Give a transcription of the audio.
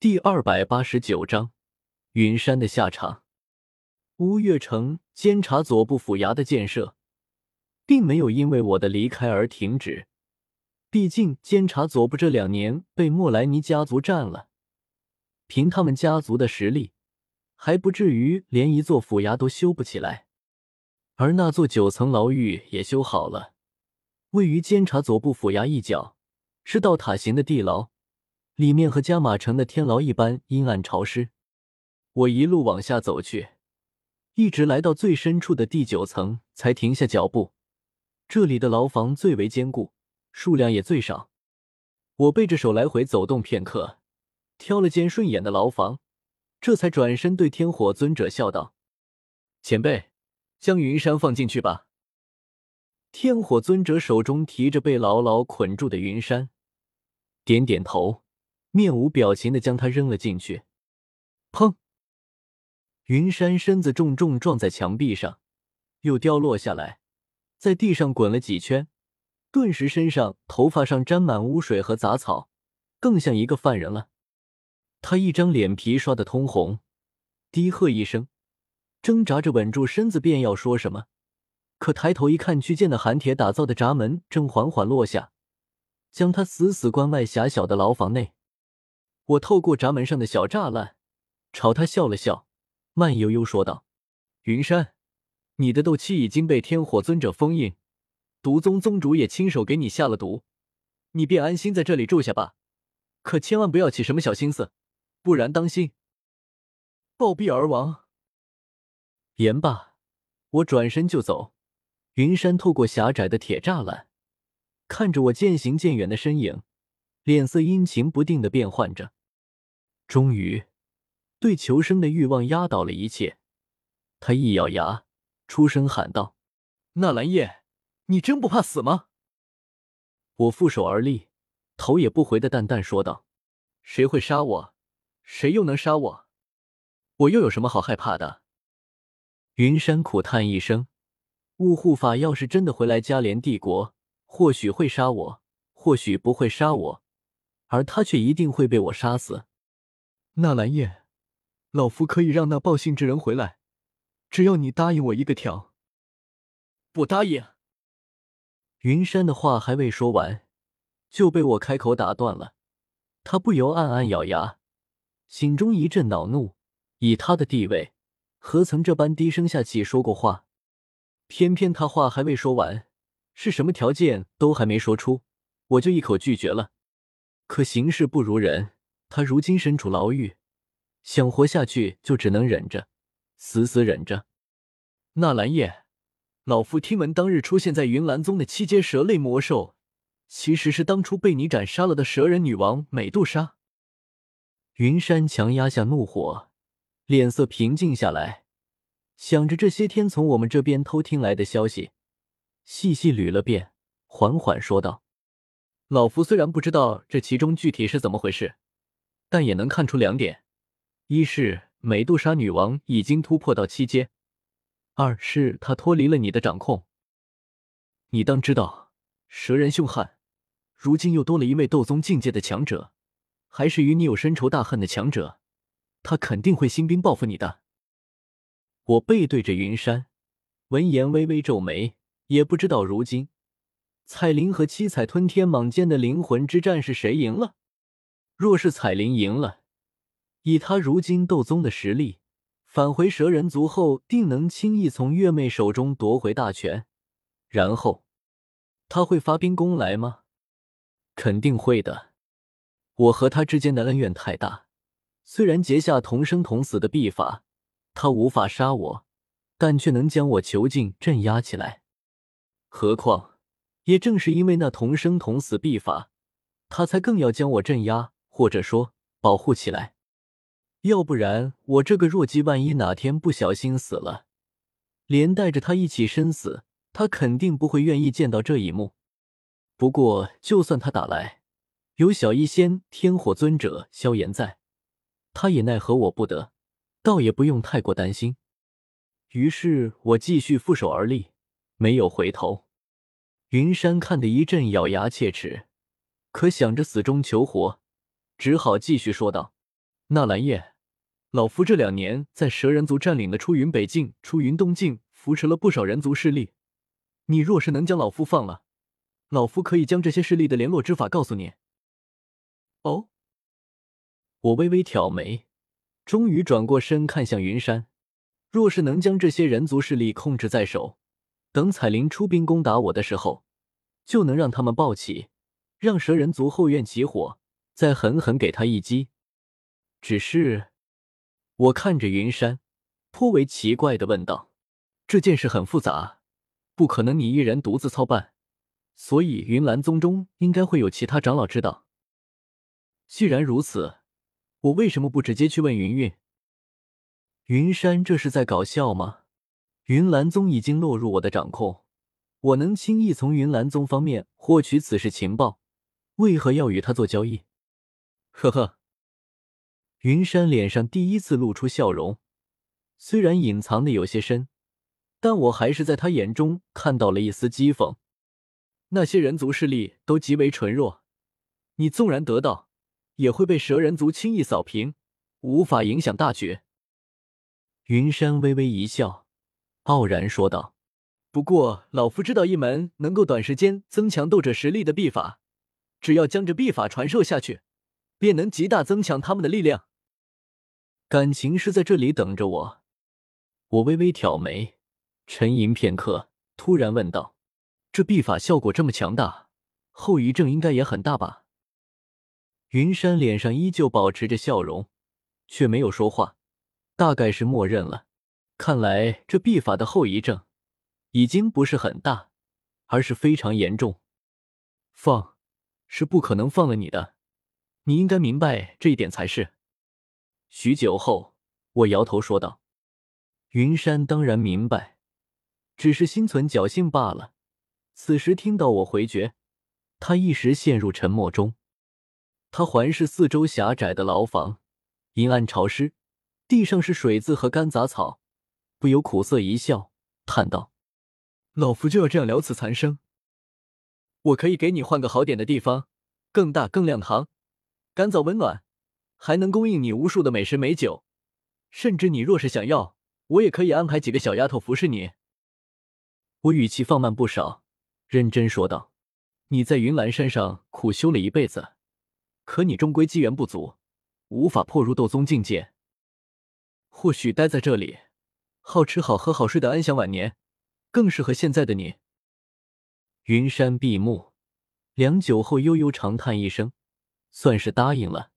第二百八十九章，云山的下场。乌月城监察左部府衙的建设，并没有因为我的离开而停止。毕竟监察左部这两年被莫莱尼家族占了，凭他们家族的实力，还不至于连一座府衙都修不起来。而那座九层牢狱也修好了，位于监察左部府衙一角，是倒塔形的地牢。里面和加马城的天牢一般阴暗潮湿。我一路往下走去，一直来到最深处的第九层，才停下脚步。这里的牢房最为坚固，数量也最少。我背着手来回走动片刻，挑了间顺眼的牢房，这才转身对天火尊者笑道：“前辈，将云山放进去吧。”天火尊者手中提着被牢牢捆住的云山，点点头。面无表情的将它扔了进去，砰！云山身子重重撞在墙壁上，又掉落下来，在地上滚了几圈，顿时身上、头发上沾满污水和杂草，更像一个犯人了。他一张脸皮刷得通红，低喝一声，挣扎着稳住身子，便要说什么，可抬头一看，却见的寒铁打造的闸门正缓缓落下，将他死死关外狭小的牢房内。我透过闸门上的小栅栏，朝他笑了笑，慢悠悠说道：“云山，你的斗气已经被天火尊者封印，毒宗宗主也亲手给你下了毒，你便安心在这里住下吧。可千万不要起什么小心思，不然当心暴毙而亡。”言罢，我转身就走。云山透过狭窄的铁栅栏，看着我渐行渐远的身影，脸色阴晴不定的变换着。终于，对求生的欲望压倒了一切。他一咬牙，出声喊道：“纳兰叶，你真不怕死吗？”我负手而立，头也不回的淡淡说道：“谁会杀我？谁又能杀我？我又有什么好害怕的？”云山苦叹一声：“雾护法要是真的回来加连帝国，或许会杀我，或许不会杀我，而他却一定会被我杀死。”纳兰叶，老夫可以让那报信之人回来，只要你答应我一个条。不答应。云山的话还未说完，就被我开口打断了。他不由暗暗咬牙，心中一阵恼怒。以他的地位，何曾这般低声下气说过话？偏偏他话还未说完，是什么条件都还没说出，我就一口拒绝了。可形势不如人。他如今身处牢狱，想活下去就只能忍着，死死忍着。纳兰叶，老夫听闻当日出现在云岚宗的七阶蛇类魔兽，其实是当初被你斩杀了的蛇人女王美杜莎。云山强压下怒火，脸色平静下来，想着这些天从我们这边偷听来的消息，细细捋了遍，缓缓说道：“老夫虽然不知道这其中具体是怎么回事。”但也能看出两点：一是美杜莎女王已经突破到七阶；二是她脱离了你的掌控。你当知道，蛇人凶悍，如今又多了一位斗宗境界的强者，还是与你有深仇大恨的强者，他肯定会兴兵报复你的。我背对着云山，闻言微微皱眉，也不知道如今彩铃和七彩吞天蟒间的灵魂之战是谁赢了。若是彩铃赢了，以他如今斗宗的实力，返回蛇人族后，定能轻易从月妹手中夺回大权。然后，他会发兵攻来吗？肯定会的。我和他之间的恩怨太大，虽然结下同生同死的秘法，他无法杀我，但却能将我囚禁镇压起来。何况，也正是因为那同生同死秘法，他才更要将我镇压。或者说保护起来，要不然我这个弱鸡万一哪天不小心死了，连带着他一起身死，他肯定不会愿意见到这一幕。不过就算他打来，有小医仙天火尊者萧炎在，他也奈何我不得，倒也不用太过担心。于是我继续负手而立，没有回头。云山看得一阵咬牙切齿，可想着死中求活。只好继续说道：“纳兰叶，老夫这两年在蛇人族占领的出云北境、出云东境，扶持了不少人族势力。你若是能将老夫放了，老夫可以将这些势力的联络之法告诉你。哦，我微微挑眉，终于转过身看向云山。若是能将这些人族势力控制在手，等彩铃出兵攻打我的时候，就能让他们暴起，让蛇人族后院起火，再狠狠给他一击。只是，我看着云山，颇为奇怪的问道：“这件事很复杂。”不可能，你一人独自操办，所以云岚宗中应该会有其他长老知道。既然如此，我为什么不直接去问云云？云山这是在搞笑吗？云岚宗已经落入我的掌控，我能轻易从云岚宗方面获取此事情报，为何要与他做交易？呵呵，云山脸上第一次露出笑容，虽然隐藏的有些深。但我还是在他眼中看到了一丝讥讽。那些人族势力都极为纯弱，你纵然得到，也会被蛇人族轻易扫平，无法影响大局。云山微微一笑，傲然说道：“不过，老夫知道一门能够短时间增强斗者实力的秘法，只要将这秘法传授下去，便能极大增强他们的力量。感情是在这里等着我。”我微微挑眉。沉吟片刻，突然问道：“这秘法效果这么强大，后遗症应该也很大吧？”云山脸上依旧保持着笑容，却没有说话，大概是默认了。看来这秘法的后遗症已经不是很大，而是非常严重。放是不可能放了你的，你应该明白这一点才是。许久后，我摇头说道：“云山当然明白。”只是心存侥幸罢了。此时听到我回绝，他一时陷入沉默中。他环视四周狭窄的牢房，阴暗潮湿，地上是水渍和干杂草，不由苦涩一笑，叹道：“老夫就要这样了此残生。我可以给你换个好点的地方，更大、更亮堂，干燥温暖，还能供应你无数的美食美酒。甚至你若是想要，我也可以安排几个小丫头服侍你。”我语气放慢不少，认真说道：“你在云岚山上苦修了一辈子，可你终归机缘不足，无法破入斗宗境界。或许待在这里，好吃好喝好睡的安享晚年，更适合现在的你。”云山闭目，良久后悠悠长叹一声，算是答应了。